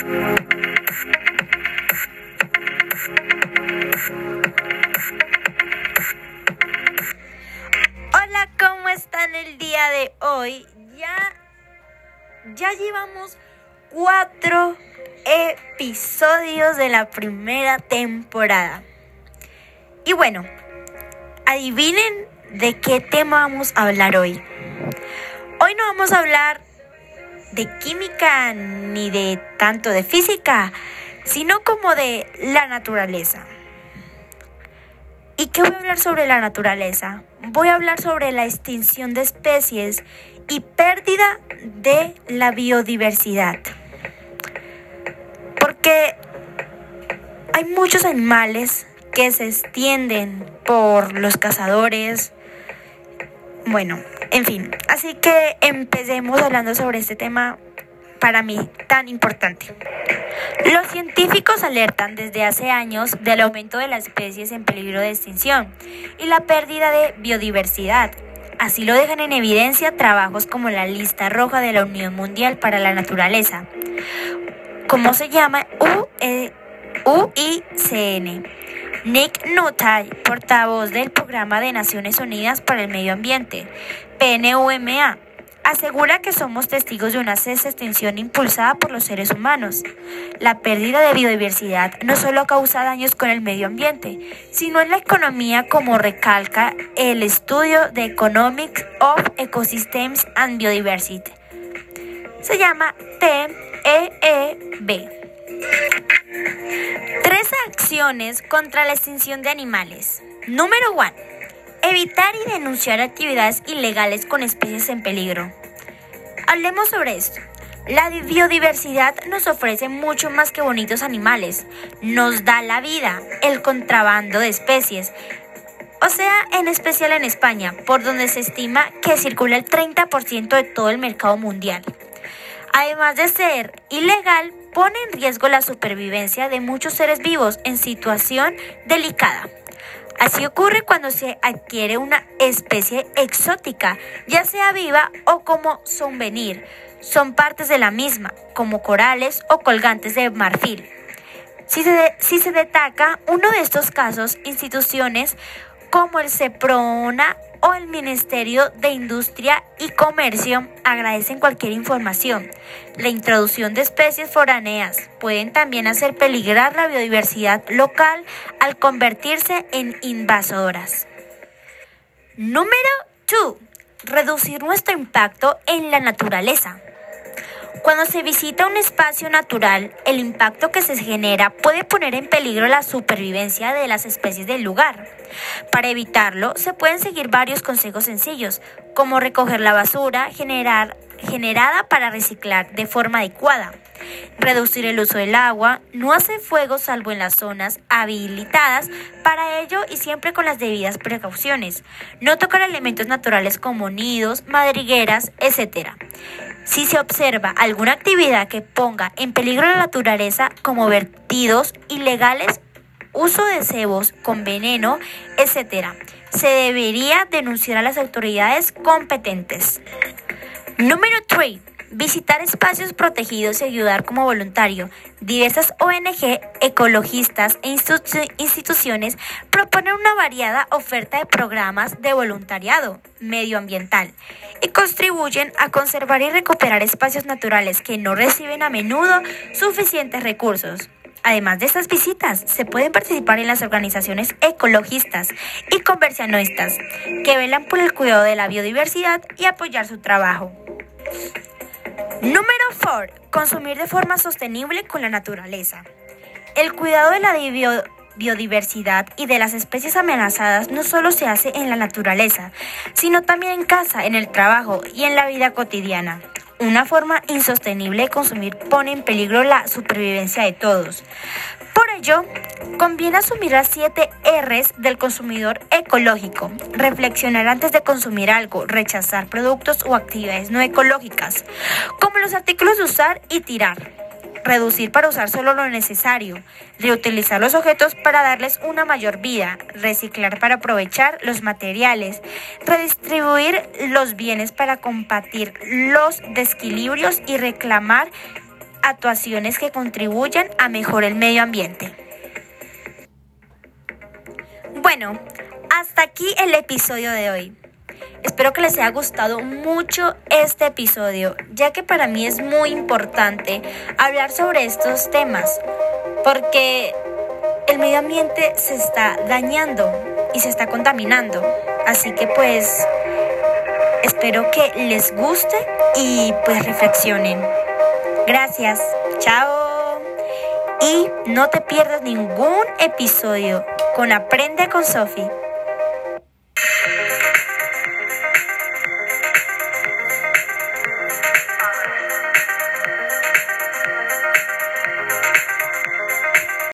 Hola, ¿cómo están el día de hoy? Ya, ya llevamos cuatro episodios de la primera temporada. Y bueno, adivinen de qué tema vamos a hablar hoy. Hoy no vamos a hablar de química ni de tanto de física, sino como de la naturaleza. ¿Y qué voy a hablar sobre la naturaleza? Voy a hablar sobre la extinción de especies y pérdida de la biodiversidad. Porque hay muchos animales que se extienden por los cazadores. Bueno, en fin, así que empecemos hablando sobre este tema para mí tan importante. Los científicos alertan desde hace años del aumento de las especies en peligro de extinción y la pérdida de biodiversidad. Así lo dejan en evidencia trabajos como la lista roja de la Unión Mundial para la Naturaleza, como se llama UICN. Nick Nuttall, portavoz del Programa de Naciones Unidas para el Medio Ambiente, PNUMA, asegura que somos testigos de una extinción impulsada por los seres humanos. La pérdida de biodiversidad no solo causa daños con el medio ambiente, sino en la economía como recalca el estudio de Economics of Ecosystems and Biodiversity. Se llama TEEB. Tres acciones contra la extinción de animales. Número 1. Evitar y denunciar actividades ilegales con especies en peligro. Hablemos sobre esto. La biodiversidad nos ofrece mucho más que bonitos animales. Nos da la vida, el contrabando de especies. O sea, en especial en España, por donde se estima que circula el 30% de todo el mercado mundial. Además de ser ilegal, pone en riesgo la supervivencia de muchos seres vivos en situación delicada. Así ocurre cuando se adquiere una especie exótica, ya sea viva o como souvenir. Son partes de la misma, como corales o colgantes de marfil. Si se, si se destaca uno de estos casos, instituciones como el CEPRONA o el Ministerio de Industria y Comercio agradecen cualquier información. La introducción de especies foráneas pueden también hacer peligrar la biodiversidad local al convertirse en invasoras. Número 2. Reducir nuestro impacto en la naturaleza. Cuando se visita un espacio natural, el impacto que se genera puede poner en peligro la supervivencia de las especies del lugar. Para evitarlo, se pueden seguir varios consejos sencillos, como recoger la basura generada para reciclar de forma adecuada, reducir el uso del agua, no hacer fuego salvo en las zonas habilitadas para ello y siempre con las debidas precauciones, no tocar elementos naturales como nidos, madrigueras, etc. Si se observa alguna actividad que ponga en peligro la naturaleza como vertidos ilegales, uso de cebos con veneno, etc., se debería denunciar a las autoridades competentes. Número 3. Visitar espacios protegidos y ayudar como voluntario. Diversas ONG, ecologistas e instituciones proponen una variada oferta de programas de voluntariado medioambiental y contribuyen a conservar y recuperar espacios naturales que no reciben a menudo suficientes recursos. Además de estas visitas, se pueden participar en las organizaciones ecologistas y conversionistas que velan por el cuidado de la biodiversidad y apoyar su trabajo. Número 4. Consumir de forma sostenible con la naturaleza. El cuidado de la biodiversidad y de las especies amenazadas no solo se hace en la naturaleza, sino también en casa, en el trabajo y en la vida cotidiana. Una forma insostenible de consumir pone en peligro la supervivencia de todos. Por ello, conviene asumir las 7 Rs del consumidor ecológico. Reflexionar antes de consumir algo, rechazar productos o actividades no ecológicas, como los artículos de usar y tirar. Reducir para usar solo lo necesario. Reutilizar los objetos para darles una mayor vida. Reciclar para aprovechar los materiales. Redistribuir los bienes para combatir los desequilibrios y reclamar actuaciones que contribuyan a mejorar el medio ambiente. Bueno, hasta aquí el episodio de hoy. Espero que les haya gustado mucho este episodio, ya que para mí es muy importante hablar sobre estos temas, porque el medio ambiente se está dañando y se está contaminando. Así que pues espero que les guste y pues reflexionen. Gracias, chao. Y no te pierdas ningún episodio con Aprende con Sophie.